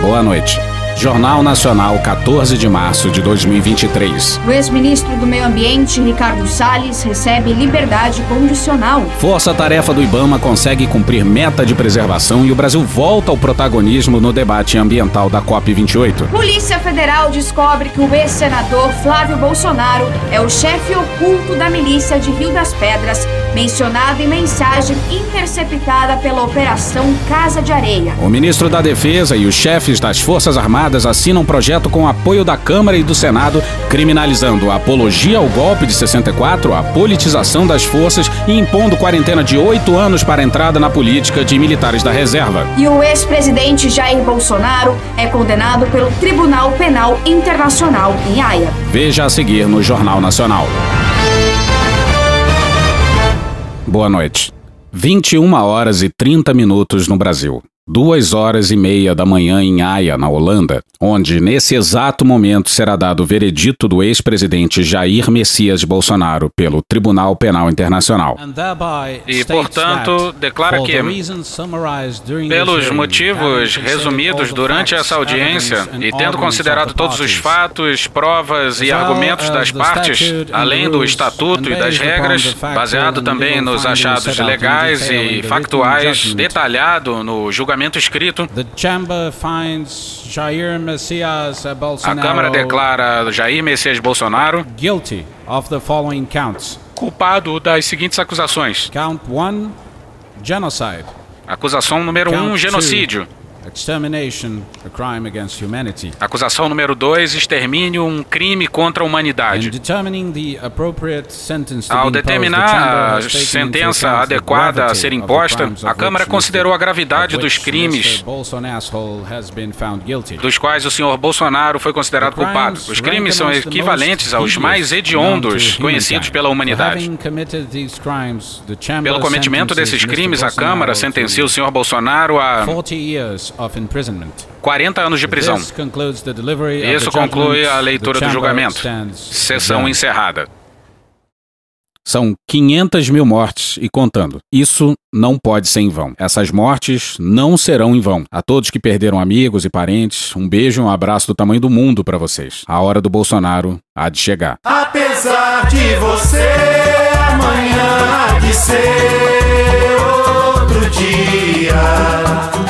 Boa noite. Jornal Nacional, 14 de março de 2023. O ex-ministro do Meio Ambiente, Ricardo Salles, recebe liberdade condicional. Força-tarefa do Ibama consegue cumprir meta de preservação e o Brasil volta ao protagonismo no debate ambiental da COP28. Polícia Federal descobre que o ex-senador Flávio Bolsonaro é o chefe oculto da milícia de Rio das Pedras, mencionado em mensagem interceptada pela Operação Casa de Areia. O ministro da Defesa e os chefes das Forças Armadas assinam um projeto com apoio da Câmara e do Senado, criminalizando a apologia ao golpe de 64, a politização das forças e impondo quarentena de oito anos para a entrada na política de militares da reserva. E o ex-presidente Jair Bolsonaro é condenado pelo Tribunal Penal Internacional em Haia. Veja a seguir no Jornal Nacional. Boa noite. 21 horas e 30 minutos no Brasil duas horas e meia da manhã em Haia, na Holanda, onde nesse exato momento será dado o veredito do ex-presidente Jair Messias Bolsonaro pelo Tribunal Penal Internacional. E, portanto, declara que, pelos motivos resumidos durante essa audiência e tendo considerado todos os fatos, provas e argumentos das partes, além do estatuto e das regras, baseado também nos achados legais e factuais, detalhado no julgamento escrito, a Câmara declara Jair Messias Bolsonaro culpado das seguintes acusações. Count 1, genocide. Acusação número 1, um, genocídio. Extermination, a crime against humanity. Acusação número 2, extermínio, um crime contra a humanidade. Ao determinar a sentença adequada a ser imposta, a Câmara considerou a gravidade dos crimes dos quais o senhor Bolsonaro foi considerado culpado. Os crimes são equivalentes aos mais hediondos conhecidos pela humanidade. Pelo cometimento desses crimes, a Câmara sentenciou o senhor Bolsonaro a 40 anos de prisão. Isso conclui a leitura do julgamento. Sessão encerrada. São 500 mil mortes e contando. Isso não pode ser em vão. Essas mortes não serão em vão. A todos que perderam amigos e parentes, um beijo e um abraço do tamanho do mundo para vocês. A hora do Bolsonaro há de chegar. Apesar de você, amanhã há de ser outro dia.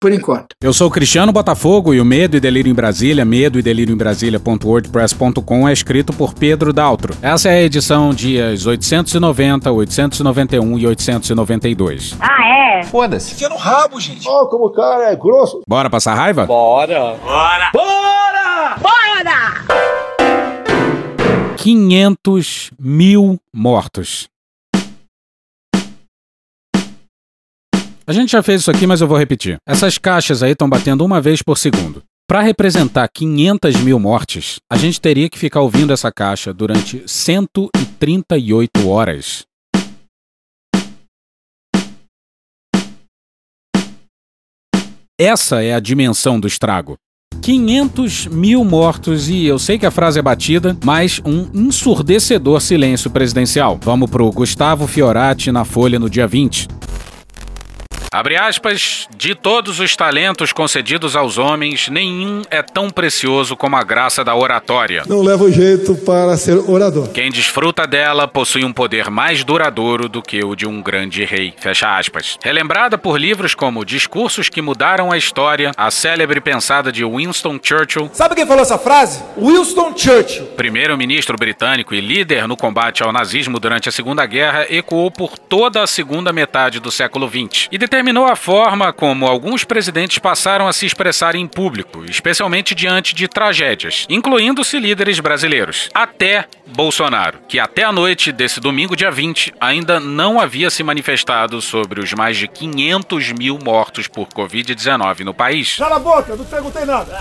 por enquanto. Eu sou Cristiano Botafogo e o Medo e Delírio em Brasília, medo e delírio em Brasília.wordpress.com é escrito por Pedro Daltro. Essa é a edição dias 890, 891 e 892. Ah, é? Foda-se. Fica no rabo, gente. Ó, oh, como o cara é grosso. Bora passar raiva? Bora. Bora. Bora! Bora! 500 mil mortos. A gente já fez isso aqui, mas eu vou repetir. Essas caixas aí estão batendo uma vez por segundo. Para representar 500 mil mortes, a gente teria que ficar ouvindo essa caixa durante 138 horas. Essa é a dimensão do estrago. 500 mil mortos e eu sei que a frase é batida, mas um ensurdecedor silêncio presidencial. Vamos pro Gustavo Fiorati na Folha no dia 20. Abre aspas, de todos os talentos concedidos aos homens, nenhum é tão precioso como a graça da oratória. Não leva o jeito para ser orador. Quem desfruta dela possui um poder mais duradouro do que o de um grande rei. Fecha aspas. Relembrada por livros como Discursos que Mudaram a História, a célebre pensada de Winston Churchill. Sabe quem falou essa frase? Winston Churchill. Primeiro-ministro britânico e líder no combate ao nazismo durante a Segunda Guerra, ecoou por toda a segunda metade do século XX e determinou a forma como alguns presidentes passaram a se expressar em público, especialmente diante de tragédias, incluindo-se líderes brasileiros. Até Bolsonaro, que até a noite desse domingo, dia 20, ainda não havia se manifestado sobre os mais de 500 mil mortos por Covid-19 no país. Cala a boca, não perguntei nada.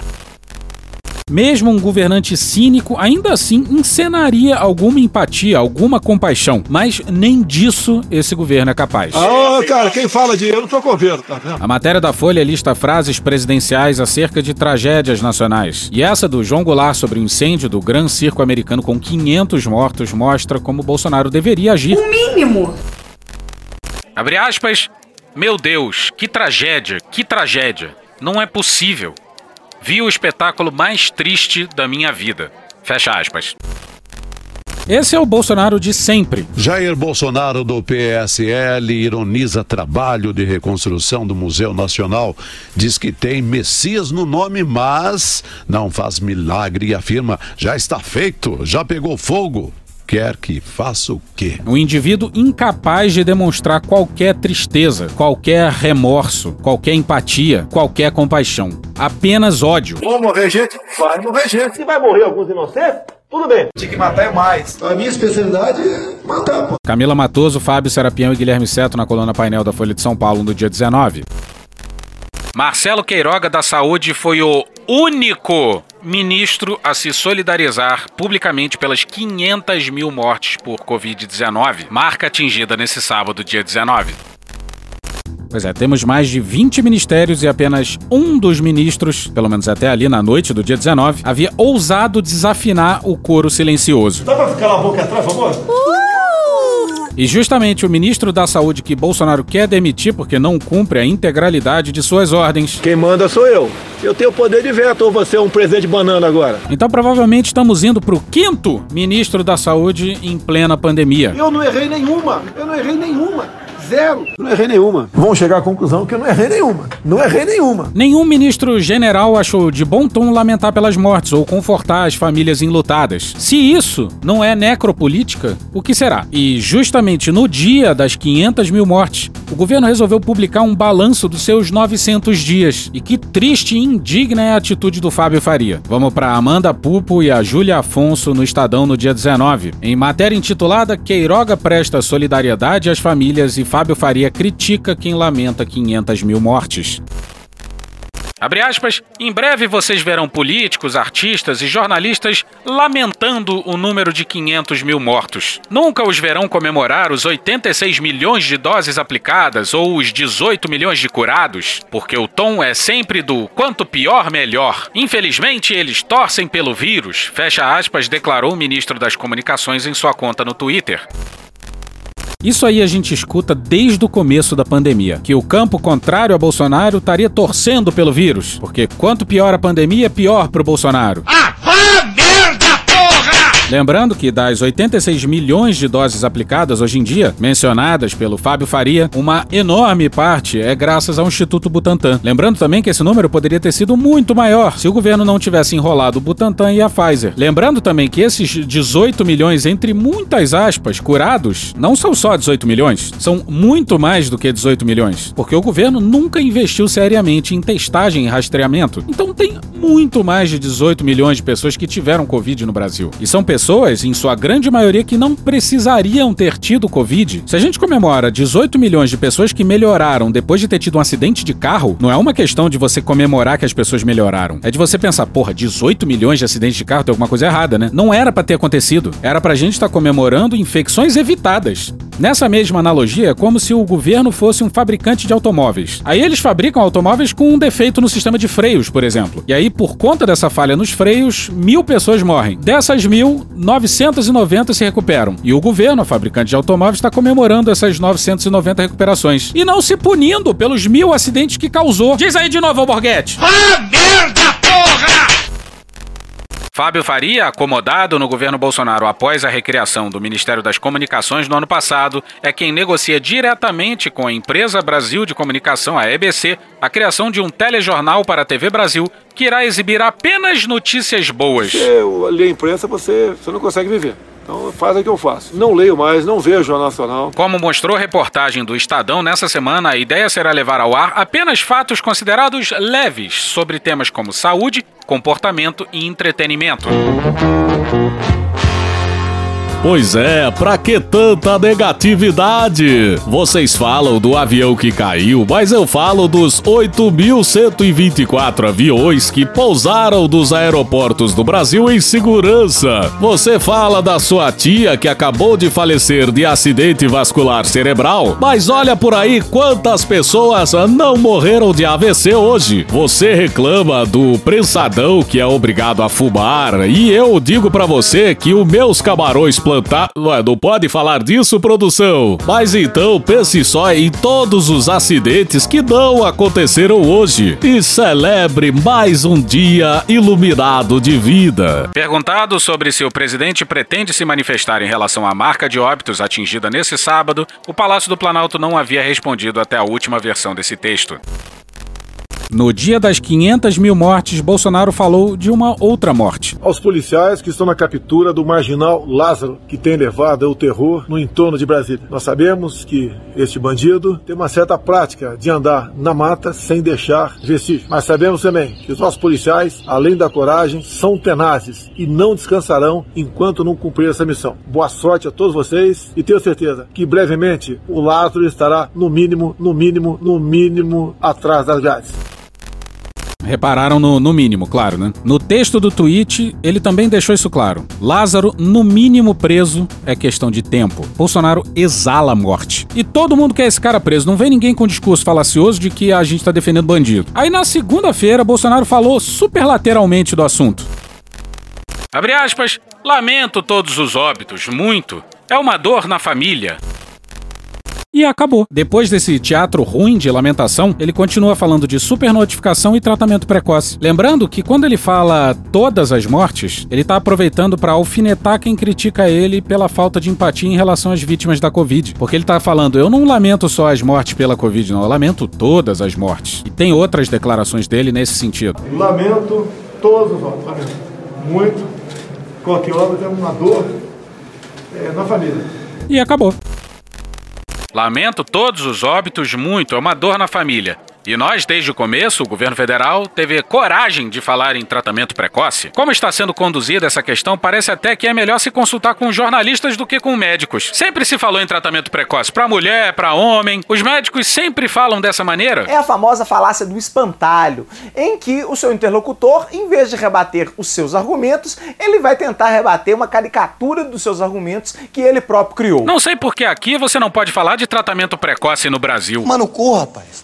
Mesmo um governante cínico ainda assim encenaria alguma empatia, alguma compaixão, mas nem disso esse governo é capaz. Ah, cara, quem fala de eu não tô governo, tá vendo? A matéria da Folha lista frases presidenciais acerca de tragédias nacionais. E essa do João Goulart sobre o incêndio do Gran Circo americano com 500 mortos mostra como Bolsonaro deveria agir. O mínimo. Abre aspas. Meu Deus, que tragédia, que tragédia. Não é possível. Vi o espetáculo mais triste da minha vida. Fecha aspas. Esse é o Bolsonaro de sempre. Jair Bolsonaro do PSL ironiza trabalho de reconstrução do Museu Nacional. Diz que tem Messias no nome, mas não faz milagre e afirma: já está feito, já pegou fogo. Quer que faça o quê? Um indivíduo incapaz de demonstrar qualquer tristeza, qualquer remorso, qualquer empatia, qualquer compaixão. Apenas ódio. Vou morrer gente? Vai morrer gente. Se vai morrer alguns inocentes, tudo bem. Tinha que matar é mais. A minha especialidade é matar, pô. Camila Matoso, Fábio Serapião e Guilherme Seto na coluna painel da Folha de São Paulo no dia 19. Marcelo Queiroga da Saúde foi o único ministro a se solidarizar publicamente pelas 500 mil mortes por Covid-19, marca atingida nesse sábado, dia 19. Pois é, temos mais de 20 ministérios e apenas um dos ministros, pelo menos até ali na noite do dia 19, havia ousado desafinar o coro silencioso. Dá pra ficar a boca atrás, por favor? E justamente o ministro da Saúde que Bolsonaro quer demitir porque não cumpre a integralidade de suas ordens. Quem manda sou eu. Eu tenho poder de veto ou você é um presente de banana agora? Então provavelmente estamos indo pro quinto ministro da Saúde em plena pandemia. Eu não errei nenhuma. Eu não errei nenhuma. Zero. Não errei nenhuma. Vão chegar à conclusão que eu não errei nenhuma. Não errei nenhuma. Nenhum ministro general achou de bom tom lamentar pelas mortes ou confortar as famílias enlutadas. Se isso não é necropolítica, o que será? E justamente no dia das 500 mil mortes, o governo resolveu publicar um balanço dos seus 900 dias. E que triste e indigna é a atitude do Fábio Faria. Vamos para Amanda Pupo e a Júlia Afonso no Estadão no dia 19. Em matéria intitulada Queiroga presta solidariedade às famílias e Fábio Faria critica quem lamenta 500 mil mortes. Abre aspas, em breve vocês verão políticos, artistas e jornalistas lamentando o número de 500 mil mortos. Nunca os verão comemorar os 86 milhões de doses aplicadas ou os 18 milhões de curados, porque o tom é sempre do quanto pior, melhor. Infelizmente, eles torcem pelo vírus, fecha aspas, declarou o ministro das Comunicações em sua conta no Twitter. Isso aí a gente escuta desde o começo da pandemia, que o campo contrário a Bolsonaro estaria torcendo pelo vírus, porque quanto pior a pandemia, pior pro Bolsonaro. Ah! Lembrando que das 86 milhões de doses aplicadas hoje em dia, mencionadas pelo Fábio Faria, uma enorme parte é graças ao Instituto Butantan. Lembrando também que esse número poderia ter sido muito maior se o governo não tivesse enrolado o Butantan e a Pfizer. Lembrando também que esses 18 milhões, entre muitas aspas, curados, não são só 18 milhões, são muito mais do que 18 milhões, porque o governo nunca investiu seriamente em testagem e rastreamento. Então tem muito mais de 18 milhões de pessoas que tiveram Covid no Brasil. E são pessoas, em sua grande maioria, que não precisariam ter tido Covid. Se a gente comemora 18 milhões de pessoas que melhoraram depois de ter tido um acidente de carro, não é uma questão de você comemorar que as pessoas melhoraram. É de você pensar, porra, 18 milhões de acidentes de carro tem alguma coisa errada, né? Não era pra ter acontecido. Era pra gente estar comemorando infecções evitadas. Nessa mesma analogia, é como se o governo fosse um fabricante de automóveis. Aí eles fabricam automóveis com um defeito no sistema de freios, por exemplo. E aí, por conta dessa falha nos freios, mil pessoas morrem. Dessas mil, 990 se recuperam. E o governo, a fabricante de automóveis, está comemorando essas 990 recuperações. E não se punindo pelos mil acidentes que causou. Diz aí de novo, Borghetti. Vá merda, porra! Fábio Faria, acomodado no governo Bolsonaro após a recriação do Ministério das Comunicações no ano passado, é quem negocia diretamente com a empresa Brasil de Comunicação, a EBC, a criação de um telejornal para a TV Brasil que irá exibir apenas notícias boas. Eu leio a imprensa, você, você não consegue viver. Então faz o que eu faço. Não leio mais, não vejo Jornal Nacional. Como mostrou a reportagem do Estadão nessa semana, a ideia será levar ao ar apenas fatos considerados leves sobre temas como saúde, comportamento e entretenimento. Pois é, pra que tanta negatividade? Vocês falam do avião que caiu, mas eu falo dos 8.124 aviões que pousaram dos aeroportos do Brasil em segurança. Você fala da sua tia que acabou de falecer de acidente vascular cerebral, mas olha por aí quantas pessoas não morreram de AVC hoje. Você reclama do prensadão que é obrigado a fumar, e eu digo para você que os meus camarões plantar. Ué, não pode falar disso, produção? Mas então pense só em todos os acidentes que não aconteceram hoje e celebre mais um dia iluminado de vida. Perguntado sobre se o presidente pretende se manifestar em relação à marca de óbitos atingida nesse sábado, o Palácio do Planalto não havia respondido até a última versão desse texto. No dia das 500 mil mortes, Bolsonaro falou de uma outra morte. Aos policiais que estão na captura do marginal Lázaro, que tem levado o terror no entorno de Brasília. Nós sabemos que este bandido tem uma certa prática de andar na mata sem deixar vestígio. Mas sabemos também que os nossos policiais, além da coragem, são tenazes e não descansarão enquanto não cumprir essa missão. Boa sorte a todos vocês e tenho certeza que brevemente o Lázaro estará no mínimo, no mínimo, no mínimo atrás das grades. Repararam no, no mínimo, claro, né? No texto do tweet, ele também deixou isso claro. Lázaro, no mínimo preso, é questão de tempo. Bolsonaro exala a morte. E todo mundo quer esse cara preso. Não vem ninguém com discurso falacioso de que a gente tá defendendo bandido. Aí na segunda-feira, Bolsonaro falou super lateralmente do assunto. Abre aspas, lamento todos os óbitos, muito. É uma dor na família. E acabou. Depois desse teatro ruim de lamentação, ele continua falando de supernotificação e tratamento precoce. Lembrando que quando ele fala todas as mortes, ele tá aproveitando para alfinetar quem critica ele pela falta de empatia em relação às vítimas da Covid. Porque ele tá falando, eu não lamento só as mortes pela Covid, não, eu lamento todas as mortes. E tem outras declarações dele nesse sentido. Lamento todos os lamento muito. Qualquer óbito é uma dor é, na família. E acabou. Lamento todos os óbitos muito, é uma dor na família. E nós, desde o começo, o governo federal teve coragem de falar em tratamento precoce. Como está sendo conduzida essa questão, parece até que é melhor se consultar com jornalistas do que com médicos. Sempre se falou em tratamento precoce para mulher, para homem. Os médicos sempre falam dessa maneira. É a famosa falácia do espantalho, em que o seu interlocutor, em vez de rebater os seus argumentos, ele vai tentar rebater uma caricatura dos seus argumentos que ele próprio criou. Não sei por que aqui você não pode falar de tratamento precoce no Brasil. Mano, corra, rapaz.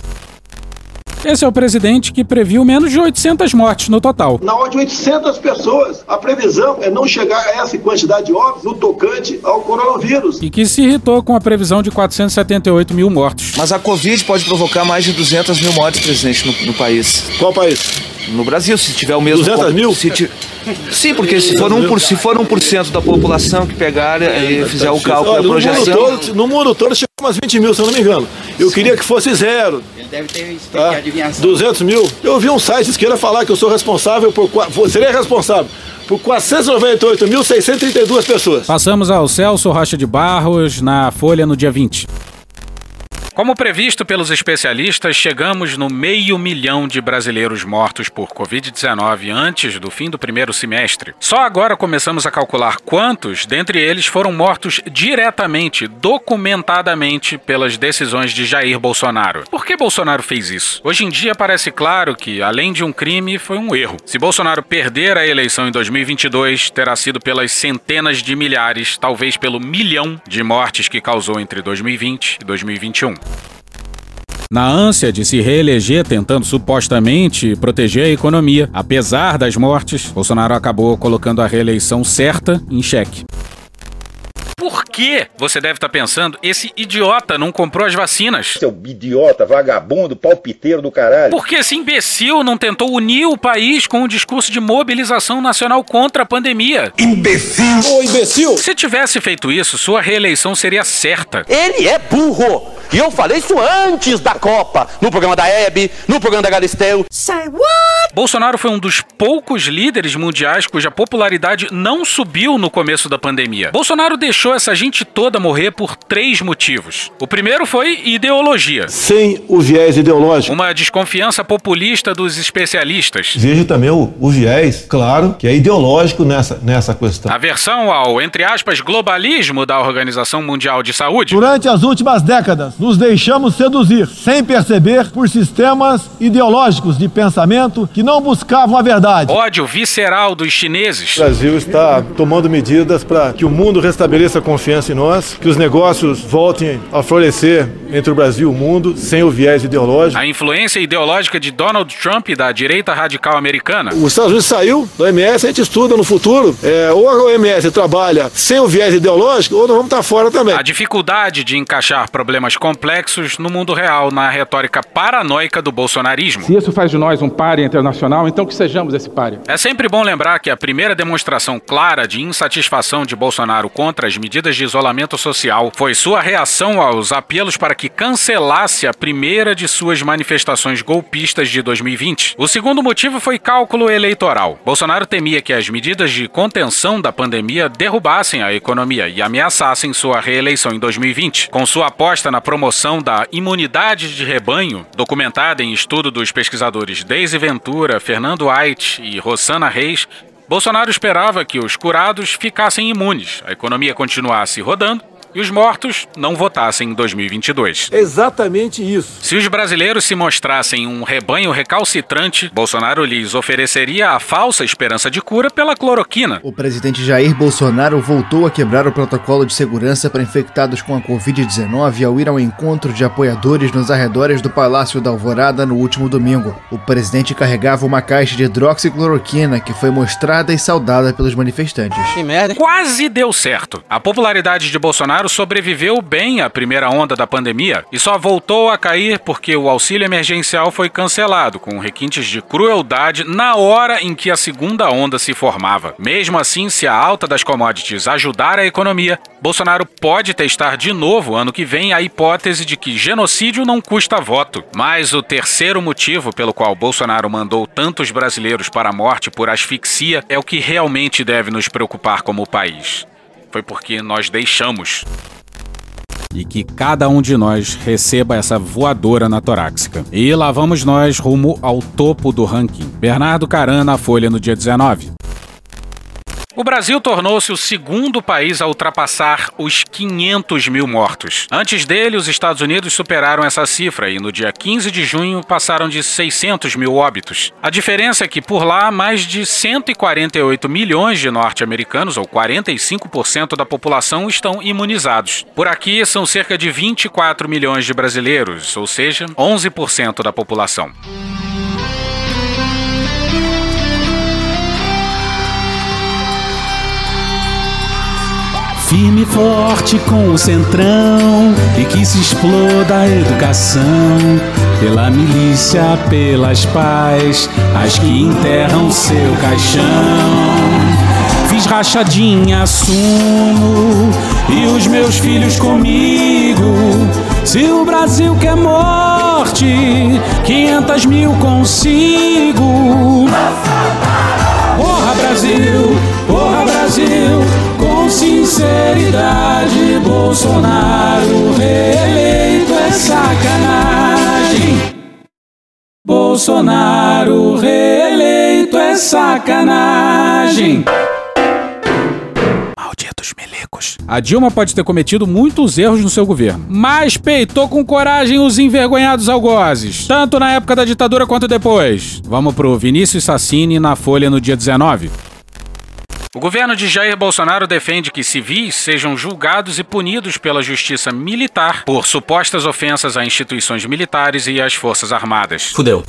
Esse é o presidente que previu menos de 800 mortes no total. Na ordem de 800 pessoas. A previsão é não chegar a essa quantidade de óbitos no tocante ao coronavírus. E que se irritou com a previsão de 478 mil mortos. Mas a Covid pode provocar mais de 200 mil mortes, presidente, no, no país. Qual país? No Brasil, se tiver o mesmo... 200 mil? Se ti... Sim, porque se for, um por, se for 1% da população que pegar e fizer o cálculo, a projeção... No mundo, todo, no mundo todo chegou umas 20 mil, se eu não me engano. Eu queria que fosse zero. Ele deve ter Tá? adivinhação. 200 mil. Eu vi um site de esquerda falar que eu sou responsável por. Seria responsável por 498.632 pessoas. Passamos ao Celso Rocha de Barros na Folha no dia 20. Como previsto pelos especialistas, chegamos no meio milhão de brasileiros mortos por Covid-19 antes do fim do primeiro semestre. Só agora começamos a calcular quantos dentre eles foram mortos diretamente, documentadamente, pelas decisões de Jair Bolsonaro. Por que Bolsonaro fez isso? Hoje em dia parece claro que, além de um crime, foi um erro. Se Bolsonaro perder a eleição em 2022, terá sido pelas centenas de milhares, talvez pelo milhão de mortes que causou entre 2020 e 2021. Na ânsia de se reeleger, tentando supostamente proteger a economia, apesar das mortes, Bolsonaro acabou colocando a reeleição certa em xeque. Por que, você deve estar pensando, esse idiota não comprou as vacinas? Seu idiota, vagabundo, palpiteiro do caralho. Por que esse imbecil não tentou unir o país com um discurso de mobilização nacional contra a pandemia? Imbecil! Ô, imbecil! Se tivesse feito isso, sua reeleição seria certa. Ele é burro! E eu falei isso antes da Copa, no programa da Hebe, no programa da Galisteu. Say what? Bolsonaro foi um dos poucos líderes mundiais cuja popularidade não subiu no começo da pandemia. Bolsonaro deixou essa gente toda morrer por três motivos. O primeiro foi ideologia. Sem o viés ideológico. Uma desconfiança populista dos especialistas. Vejo também o, o viés, claro, que é ideológico nessa, nessa questão. Aversão ao, entre aspas, globalismo da Organização Mundial de Saúde. Durante as últimas décadas, nos deixamos seduzir, sem perceber, por sistemas ideológicos de pensamento que não buscavam a verdade. Ódio visceral dos chineses. O Brasil está tomando medidas para que o mundo restabeleça a confiança em nós, que os negócios voltem a florescer entre o Brasil e o mundo, sem o viés ideológico. A influência ideológica de Donald Trump e da direita radical americana. Os Estados Unidos saiu da OMS, a gente estuda no futuro, é, ou a OMS trabalha sem o viés ideológico, ou nós vamos estar fora também. A dificuldade de encaixar problemas complexos no mundo real, na retórica paranoica do bolsonarismo. Se isso faz de nós um páreo internacional, então que sejamos esse páreo. É sempre bom lembrar que a primeira demonstração clara de insatisfação de Bolsonaro contra as medidas de isolamento social foi sua reação aos apelos para que cancelasse a primeira de suas manifestações golpistas de 2020. O segundo motivo foi cálculo eleitoral. Bolsonaro temia que as medidas de contenção da pandemia derrubassem a economia e ameaçassem sua reeleição em 2020. Com sua aposta na promoção da imunidade de rebanho, documentada em estudo dos pesquisadores Daisy Ventura, Fernando Ait e Rosana Reis, Bolsonaro esperava que os curados ficassem imunes, a economia continuasse rodando e os mortos não votassem em 2022. Exatamente isso. Se os brasileiros se mostrassem um rebanho recalcitrante, Bolsonaro lhes ofereceria a falsa esperança de cura pela cloroquina. O presidente Jair Bolsonaro voltou a quebrar o protocolo de segurança para infectados com a Covid-19 ao ir ao encontro de apoiadores nos arredores do Palácio da Alvorada no último domingo. O presidente carregava uma caixa de hidroxicloroquina que foi mostrada e saudada pelos manifestantes. Que merda. Quase deu certo. A popularidade de Bolsonaro sobreviveu bem à primeira onda da pandemia e só voltou a cair porque o auxílio emergencial foi cancelado, com requintes de crueldade na hora em que a segunda onda se formava. Mesmo assim, se a alta das commodities ajudar a economia, Bolsonaro pode testar de novo ano que vem a hipótese de que genocídio não custa voto. Mas o terceiro motivo pelo qual Bolsonaro mandou tantos brasileiros para a morte por asfixia é o que realmente deve nos preocupar como país foi porque nós deixamos. E que cada um de nós receba essa voadora na torácica. E lá vamos nós rumo ao topo do ranking. Bernardo Caran na Folha no dia 19. O Brasil tornou-se o segundo país a ultrapassar os 500 mil mortos. Antes dele, os Estados Unidos superaram essa cifra e no dia 15 de junho passaram de 600 mil óbitos. A diferença é que por lá, mais de 148 milhões de norte-americanos, ou 45% da população, estão imunizados. Por aqui, são cerca de 24 milhões de brasileiros, ou seja, 11% da população. Firme e forte com o centrão e que se exploda a educação pela milícia, pelas paz, as que enterram seu caixão. Fiz rachadinha, assumo e os meus filhos comigo. Se o Brasil quer morte, 500 mil consigo. Porra Brasil, porra Brasil, com sinceridade, Bolsonaro reeleito é sacanagem. Bolsonaro reeleito é sacanagem. A Dilma pode ter cometido muitos erros no seu governo, mas peitou com coragem os envergonhados algozes, tanto na época da ditadura quanto depois. Vamos pro Vinícius Sassini na Folha no dia 19. O governo de Jair Bolsonaro defende que civis sejam julgados e punidos pela justiça militar por supostas ofensas a instituições militares e às Forças Armadas. Fudeu.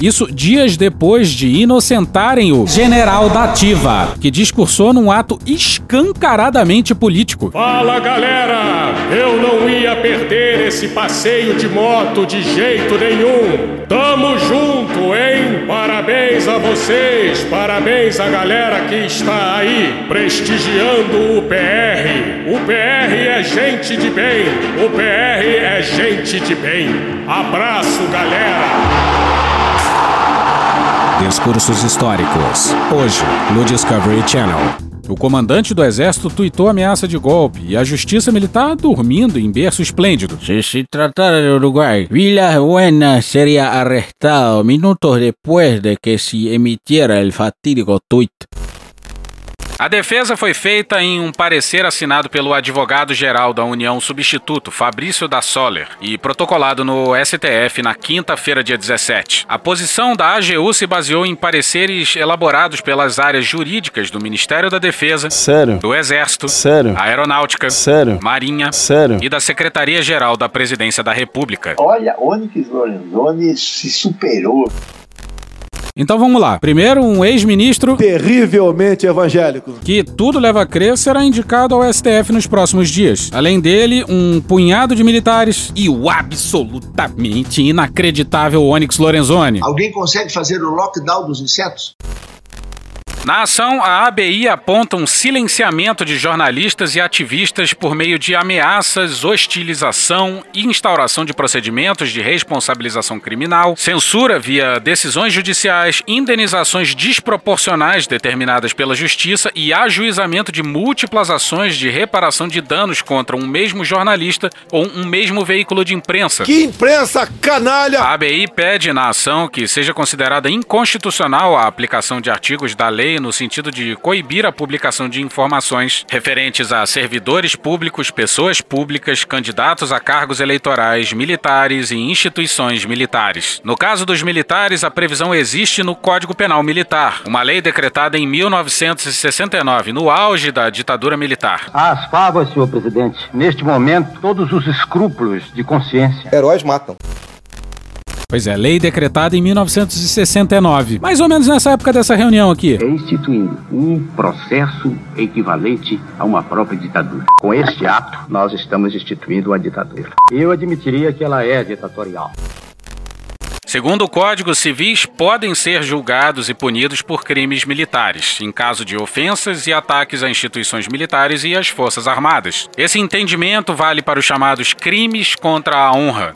Isso dias depois de inocentarem o general da Ativa, que discursou num ato escancaradamente político. Fala galera, eu não ia perder esse passeio de moto de jeito nenhum. Tamo junto, hein? Parabéns a vocês, parabéns à galera que está aí prestigiando o PR. O PR é gente de bem, o PR é gente de bem. Abraço, galera. Discursos históricos. Hoje, no Discovery Channel. O comandante do exército tuitou ameaça de golpe e a justiça militar dormindo em berço esplêndido. Se se tratara de Uruguay, Vila Buena seria arrestado minutos después de que se emitiera el fatídico tuit. A defesa foi feita em um parecer assinado pelo advogado-geral da União Substituto, Fabrício da Soller, e protocolado no STF na quinta-feira, dia 17. A posição da AGU se baseou em pareceres elaborados pelas áreas jurídicas do Ministério da Defesa, Sério? do Exército, Sério? Aeronáutica, Sério? Marinha Sério? e da Secretaria-Geral da Presidência da República. Olha, Onyx Lorenzoni se superou. Então vamos lá. Primeiro, um ex-ministro terrivelmente evangélico, que tudo leva a crer será indicado ao STF nos próximos dias. Além dele, um punhado de militares e o absolutamente inacreditável Onyx Lorenzoni. Alguém consegue fazer o lockdown dos insetos? Na ação, a ABI aponta um silenciamento de jornalistas e ativistas por meio de ameaças, hostilização, instauração de procedimentos de responsabilização criminal, censura via decisões judiciais, indenizações desproporcionais determinadas pela Justiça e ajuizamento de múltiplas ações de reparação de danos contra um mesmo jornalista ou um mesmo veículo de imprensa. Que imprensa canalha! A ABI pede na ação que seja considerada inconstitucional a aplicação de artigos da lei no sentido de coibir a publicação de informações referentes a servidores públicos, pessoas públicas, candidatos a cargos eleitorais, militares e instituições militares. No caso dos militares, a previsão existe no Código Penal Militar, uma lei decretada em 1969, no auge da ditadura militar. Às favas, senhor presidente, neste momento, todos os escrúpulos de consciência. Heróis matam. Pois é, lei decretada em 1969. Mais ou menos nessa época dessa reunião aqui. É instituindo um processo equivalente a uma própria ditadura. Com este ato, nós estamos instituindo uma ditadura. Eu admitiria que ela é ditatorial. Segundo o Código, civis podem ser julgados e punidos por crimes militares, em caso de ofensas e ataques a instituições militares e às Forças Armadas. Esse entendimento vale para os chamados crimes contra a honra.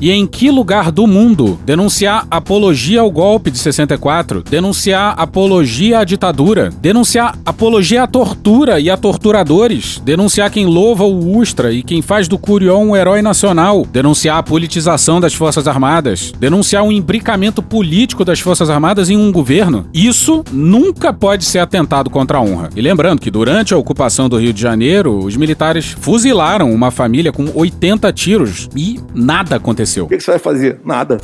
E em que lugar do mundo denunciar apologia ao golpe de 64, denunciar apologia à ditadura, denunciar apologia à tortura e a torturadores, denunciar quem louva o Ustra e quem faz do Curió um herói nacional, denunciar a politização das Forças Armadas, denunciar o um imbricamento político das Forças Armadas em um governo? Isso nunca pode ser atentado contra a honra. E lembrando que durante a ocupação do Rio de Janeiro, os militares fuzilaram uma família com 80 tiros e nada aconteceu. O que você vai fazer? Nada.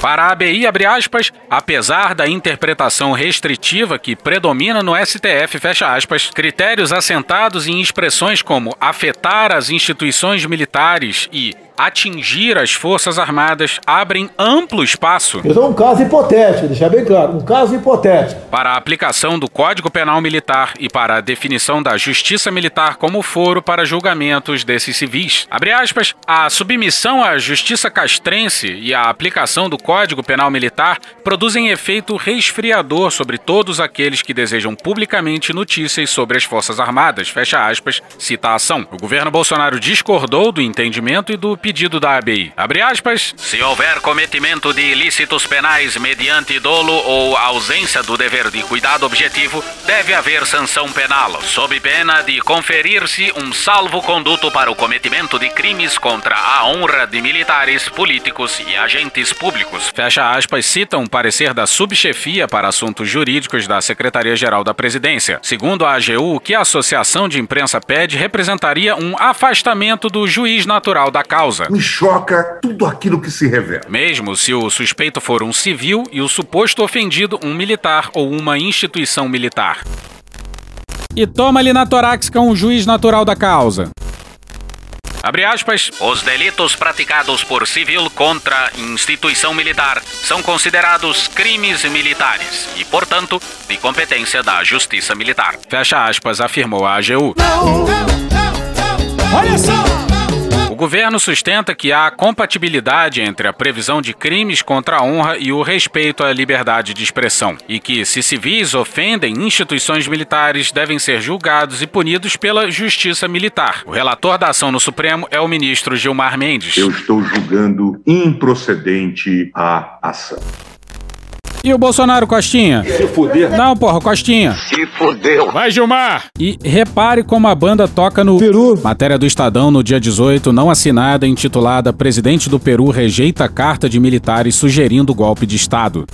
Para a ABI, abre aspas, apesar da interpretação restritiva que predomina no STF, fecha aspas, critérios assentados em expressões como afetar as instituições militares e atingir as Forças Armadas abrem amplo espaço. Isso é um caso hipotético, deixar bem claro, um caso hipotético. Para a aplicação do Código Penal Militar e para a definição da Justiça Militar como foro para julgamentos desses civis. Abre aspas, a submissão à Justiça Castrense e a aplicação do Código Penal Militar produzem efeito resfriador sobre todos aqueles que desejam publicamente notícias sobre as Forças Armadas, fecha aspas, cita a ação. O governo Bolsonaro discordou do entendimento e do pedido da ABI. Abre aspas. Se houver cometimento de ilícitos penais mediante dolo ou ausência do dever de cuidado objetivo, deve haver sanção penal, sob pena de conferir-se um salvo-conduto para o cometimento de crimes contra a honra de militares, políticos e agentes públicos. Fecha aspas, cita um parecer da subchefia para assuntos jurídicos da Secretaria-Geral da Presidência. Segundo a AGU, o que a Associação de Imprensa pede representaria um afastamento do juiz natural da causa. Me choca tudo aquilo que se revela. Mesmo se o suspeito for um civil e o suposto ofendido um militar ou uma instituição militar. E toma ali na torácica um juiz natural da causa. Abre aspas. Os delitos praticados por civil contra instituição militar são considerados crimes militares e, portanto, de competência da Justiça Militar. Fecha aspas, afirmou a AGU. Não, não, não, Olha só! O governo sustenta que há compatibilidade entre a previsão de crimes contra a honra e o respeito à liberdade de expressão, e que, se civis ofendem instituições militares, devem ser julgados e punidos pela Justiça Militar. O relator da ação no Supremo é o ministro Gilmar Mendes. Eu estou julgando improcedente a ação. E o Bolsonaro, Costinha? Se fuder. Não, porra, Costinha. Se fudeu. Vai, Gilmar! E repare como a banda toca no Peru. Matéria do Estadão no dia 18, não assinada, intitulada Presidente do Peru rejeita carta de militares sugerindo golpe de Estado.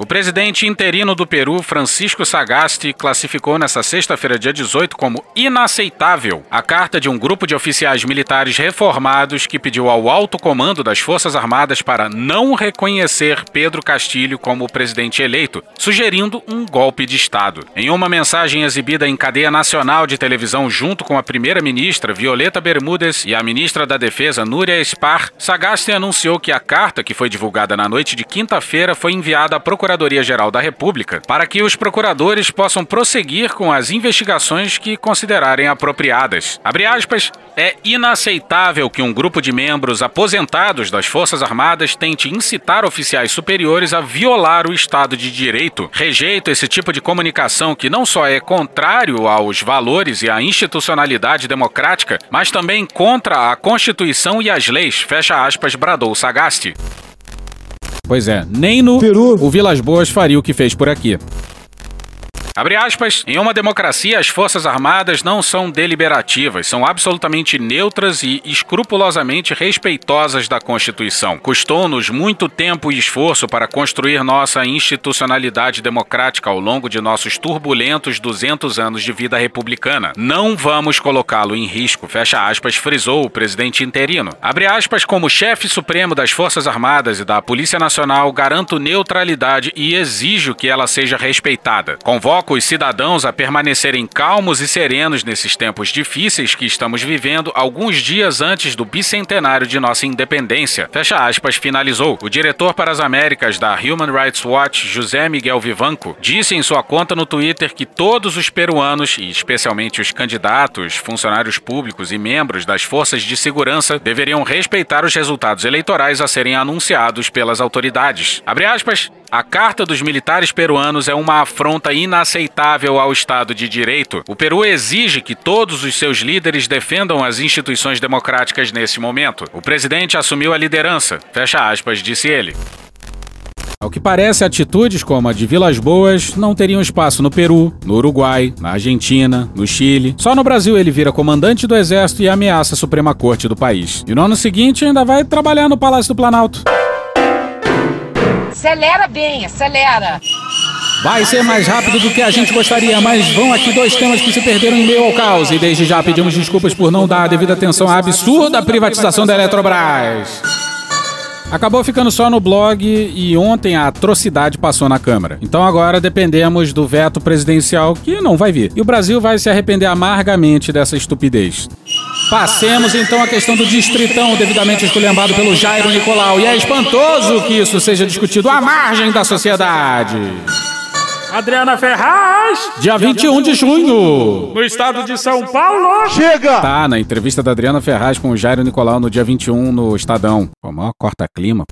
O presidente interino do Peru, Francisco Sagasti, classificou nesta sexta-feira, dia 18, como inaceitável a carta de um grupo de oficiais militares reformados que pediu ao alto comando das Forças Armadas para não reconhecer Pedro Castilho como presidente eleito, sugerindo um golpe de Estado. Em uma mensagem exibida em cadeia nacional de televisão junto com a primeira-ministra Violeta Bermudes e a ministra da Defesa Núria Espar, Sagasti anunciou que a carta que foi divulgada na noite de quinta-feira foi enviada à Procuradoria Procuradoria-Geral da República para que os procuradores possam prosseguir com as investigações que considerarem apropriadas. Aspas, é inaceitável que um grupo de membros aposentados das Forças Armadas tente incitar oficiais superiores a violar o Estado de Direito. Rejeito esse tipo de comunicação que não só é contrário aos valores e à institucionalidade democrática, mas também contra a Constituição e as leis. Fecha aspas, bradou Sagasti. Pois é, nem no Peru o Vilas Boas faria o que fez por aqui. Abre aspas, em uma democracia as Forças Armadas não são deliberativas, são absolutamente neutras e escrupulosamente respeitosas da Constituição. Custou-nos muito tempo e esforço para construir nossa institucionalidade democrática ao longo de nossos turbulentos 200 anos de vida republicana. Não vamos colocá-lo em risco, fecha aspas, frisou o presidente interino. Abre aspas, como chefe supremo das Forças Armadas e da Polícia Nacional, garanto neutralidade e exijo que ela seja respeitada. Convoco os cidadãos a permanecerem calmos e serenos nesses tempos difíceis que estamos vivendo alguns dias antes do bicentenário de nossa independência. Fecha aspas, finalizou. O diretor para as Américas da Human Rights Watch, José Miguel Vivanco, disse em sua conta no Twitter que todos os peruanos, e especialmente os candidatos, funcionários públicos e membros das forças de segurança, deveriam respeitar os resultados eleitorais a serem anunciados pelas autoridades. Abre aspas, a carta dos militares peruanos é uma afronta inaceitável ao Estado de Direito. O Peru exige que todos os seus líderes defendam as instituições democráticas nesse momento. O presidente assumiu a liderança. Fecha aspas, disse ele. Ao que parece, atitudes como a de Vilas Boas não teriam espaço no Peru, no Uruguai, na Argentina, no Chile. Só no Brasil ele vira comandante do exército e ameaça a Suprema Corte do país. E no ano seguinte ainda vai trabalhar no Palácio do Planalto. Acelera bem, acelera. Vai ser mais rápido do que a gente gostaria, mas vão aqui dois temas que se perderam em meio ao caos. E desde já pedimos desculpas por não dar a devida atenção à absurda privatização da Eletrobras. Acabou ficando só no blog e ontem a atrocidade passou na Câmara. Então agora dependemos do veto presidencial que não vai vir. E o Brasil vai se arrepender amargamente dessa estupidez. Passemos então à questão do distritão devidamente esculhambado pelo Jairo Nicolau. E é espantoso que isso seja discutido à margem da sociedade. Adriana Ferraz. Dia 21 de junho. No estado de São Paulo. Chega! Tá, na entrevista da Adriana Ferraz com o Jairo Nicolau no dia 21 no Estadão. Pô, maior corta-clima.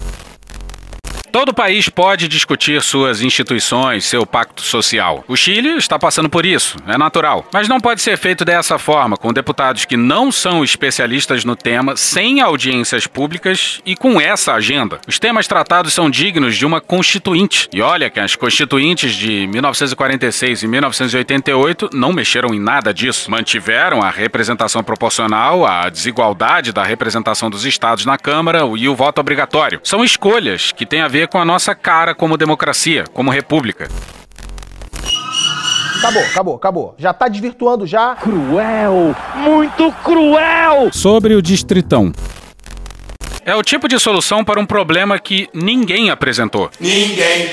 Todo país pode discutir suas instituições, seu pacto social. O Chile está passando por isso, é natural. Mas não pode ser feito dessa forma, com deputados que não são especialistas no tema, sem audiências públicas e com essa agenda. Os temas tratados são dignos de uma constituinte. E olha que as constituintes de 1946 e 1988 não mexeram em nada disso. Mantiveram a representação proporcional, a desigualdade da representação dos estados na Câmara e o voto obrigatório. São escolhas que têm a ver com a nossa cara como democracia, como república. Acabou, acabou, acabou. Já tá desvirtuando já. Cruel! Muito cruel! Sobre o distritão. É o tipo de solução para um problema que ninguém apresentou. Ninguém.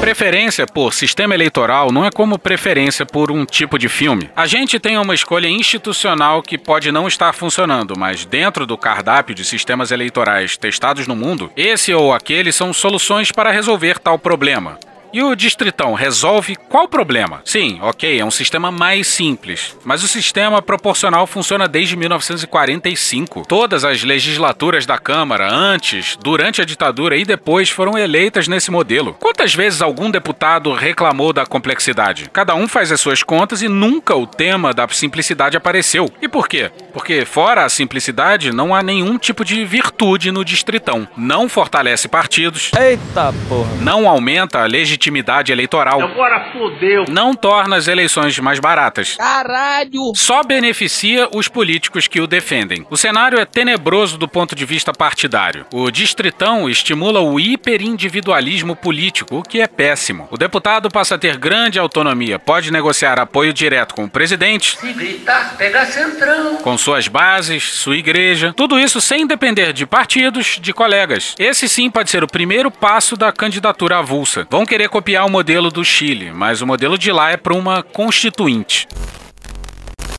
Preferência por sistema eleitoral não é como preferência por um tipo de filme. A gente tem uma escolha institucional que pode não estar funcionando, mas dentro do cardápio de sistemas eleitorais testados no mundo, esse ou aquele são soluções para resolver tal problema. E o Distritão resolve qual problema? Sim, ok, é um sistema mais simples, mas o sistema proporcional funciona desde 1945. Todas as legislaturas da Câmara, antes, durante a ditadura e depois, foram eleitas nesse modelo. Quantas vezes algum deputado reclamou da complexidade? Cada um faz as suas contas e nunca o tema da simplicidade apareceu. E por quê? Porque, fora a simplicidade, não há nenhum tipo de virtude no Distritão. Não fortalece partidos. Eita porra. Não aumenta a legitimidade eleitoral. Agora fodeu. Não torna as eleições mais baratas. Caralho. Só beneficia os políticos que o defendem. O cenário é tenebroso do ponto de vista partidário. O Distritão estimula o hiperindividualismo político, o que é péssimo. O deputado passa a ter grande autonomia, pode negociar apoio direto com o presidente. Se gritar, pega centrão. Com suas bases, sua igreja, tudo isso sem depender de partidos, de colegas. Esse sim pode ser o primeiro passo da candidatura avulsa. Vão querer copiar o modelo do Chile, mas o modelo de lá é para uma constituinte.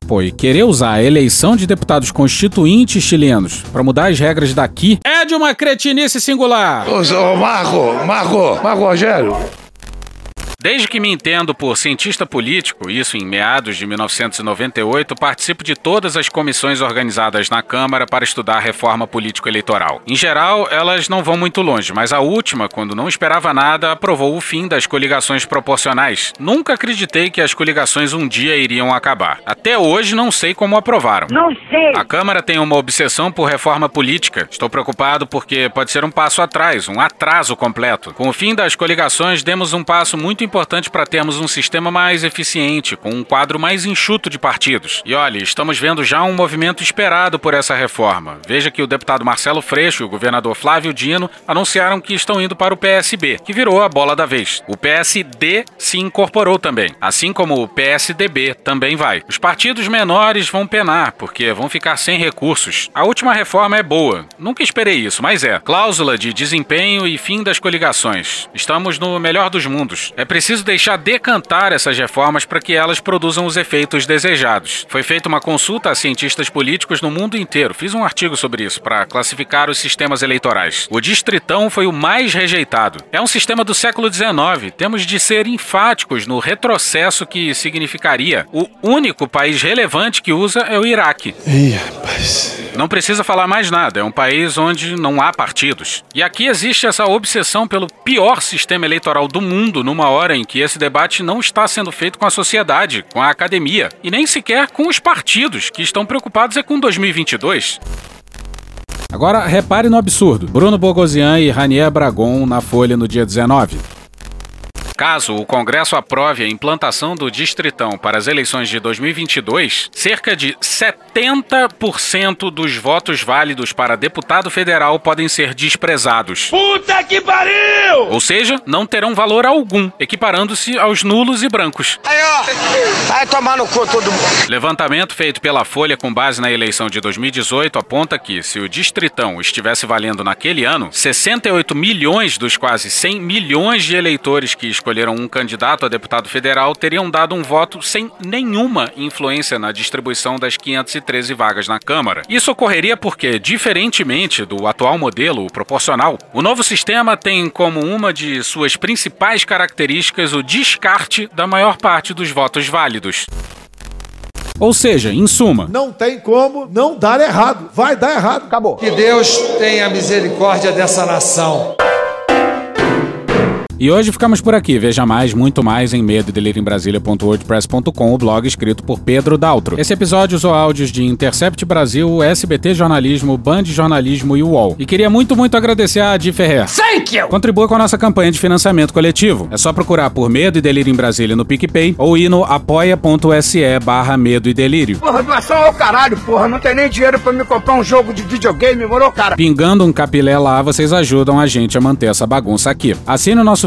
Pô, e querer usar a eleição de deputados constituintes chilenos para mudar as regras daqui é de uma cretinice singular. Ô, ô Marco, Marco, Marco Rogério. Desde que me entendo por cientista político, isso em meados de 1998, participo de todas as comissões organizadas na Câmara para estudar a reforma político-eleitoral. Em geral, elas não vão muito longe, mas a última, quando não esperava nada, aprovou o fim das coligações proporcionais. Nunca acreditei que as coligações um dia iriam acabar. Até hoje não sei como aprovaram. Não sei. A Câmara tem uma obsessão por reforma política. Estou preocupado porque pode ser um passo atrás, um atraso completo. Com o fim das coligações, demos um passo muito importante para termos um sistema mais eficiente, com um quadro mais enxuto de partidos. E olha, estamos vendo já um movimento esperado por essa reforma. Veja que o deputado Marcelo Freixo e o governador Flávio Dino anunciaram que estão indo para o PSB, que virou a bola da vez. O PSD se incorporou também, assim como o PSDB também vai. Os partidos menores vão penar, porque vão ficar sem recursos. A última reforma é boa. Nunca esperei isso, mas é. Cláusula de desempenho e fim das coligações. Estamos no melhor dos mundos. É preciso deixar decantar essas reformas para que elas produzam os efeitos desejados. Foi feita uma consulta a cientistas políticos no mundo inteiro. Fiz um artigo sobre isso para classificar os sistemas eleitorais. O distritão foi o mais rejeitado. É um sistema do século XIX. Temos de ser enfáticos no retrocesso que significaria. O único país relevante que usa é o Iraque. Ih, rapaz. Não precisa falar mais nada, é um país onde não há partidos. E aqui existe essa obsessão pelo pior sistema eleitoral do mundo numa hora em que esse debate não está sendo feito com a sociedade, com a academia, e nem sequer com os partidos, que estão preocupados é com 2022. Agora, repare no absurdo. Bruno Bogosian e Ranier Bragon na Folha no dia 19. Caso o Congresso aprove a implantação do Distritão para as eleições de 2022, cerca de 70% dos votos válidos para deputado federal podem ser desprezados. Puta que pariu! Ou seja, não terão valor algum, equiparando-se aos nulos e brancos. Aí, ó. Vai tomar no cu todo mundo. Levantamento feito pela Folha com base na eleição de 2018 aponta que, se o Distritão estivesse valendo naquele ano, 68 milhões dos quase 100 milhões de eleitores que escolheram um candidato a deputado federal teriam dado um voto sem nenhuma influência na distribuição das 513 vagas na Câmara. Isso ocorreria porque, diferentemente do atual modelo, o proporcional, o novo sistema tem como uma de suas principais características o descarte da maior parte dos votos válidos. Ou seja, em suma, Não tem como não dar errado. Vai dar errado. Acabou. Que Deus tenha misericórdia dessa nação. E hoje ficamos por aqui. Veja mais, muito mais em medo em Brasília.wordpress.com, o blog escrito por Pedro Daltro. Esse episódio usou áudios de Intercept Brasil, SBT Jornalismo, Band Jornalismo e UOL. E queria muito, muito agradecer a Adi Ferrer. Thank you! Contribua com a nossa campanha de financiamento coletivo. É só procurar por Medo e Delírio em Brasília no PicPay ou ir no apoia.se barra Medo e Delírio. Porra, doação ao caralho, porra. Não tem nem dinheiro pra me comprar um jogo de videogame, morou, cara? Pingando um capilé lá, vocês ajudam a gente a manter essa bagunça aqui. Assine o nosso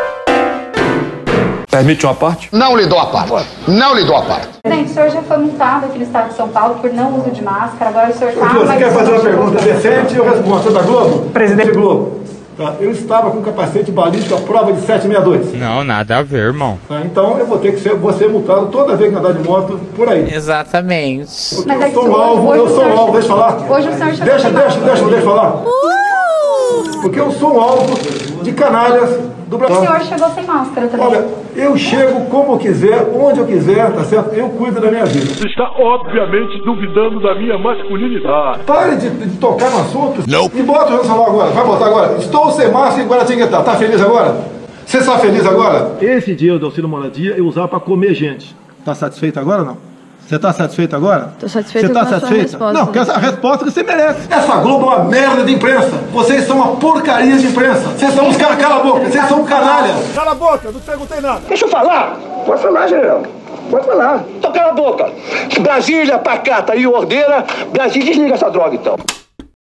Permite uma parte? Não lhe dou a parte. Não lhe dou a parte. Presidente, o senhor já foi multado aqui no estado de São Paulo por não uso de máscara. Agora o senhor está. Você quer fazer uma pergunta decente? Eu respondo. Você é da Globo? Presidente Globo. Tá, Eu estava com capacete balístico à prova de 762. Não, nada a ver, irmão. Tá, então eu vou ter que ser, vou ser multado toda vez que andar de moto por aí. Exatamente. Porque Mas é eu que sou um hoje- alvo, hoje eu sou um senhor- alvo, deixa eu falar. Hoje o senhor chegou Deixa, deixa, deixa, deixa eu falar. Porque eu sou um alvo de canalhas do O Brasil. senhor chegou sem máscara também. Olha, eu chego como eu quiser, onde eu quiser, tá certo? Eu cuido da minha vida. Você está obviamente duvidando da minha masculinidade. Pare de, de tocar no assunto e bota o Nacional agora. Vai botar agora. Estou sem máscara em Guaratinguetá. Tá feliz agora? Você está feliz agora? Esse dinheiro do auxílio moradia eu usava para comer gente. Tá satisfeito agora ou não? Você tá satisfeito agora? Tô satisfeito Você tá com a sua satisfeita? resposta. Não, que essa resposta que você merece. Essa Globo é uma merda de imprensa. Vocês são uma porcaria de imprensa. Vocês são uns caras, cala a boca. Vocês são um canalha. Cala a boca, não te perguntei nada. Deixa eu falar. Pode falar, general. Pode falar. Então cala a boca. Brasília, pacata e ordeira. Brasília, desliga essa droga então.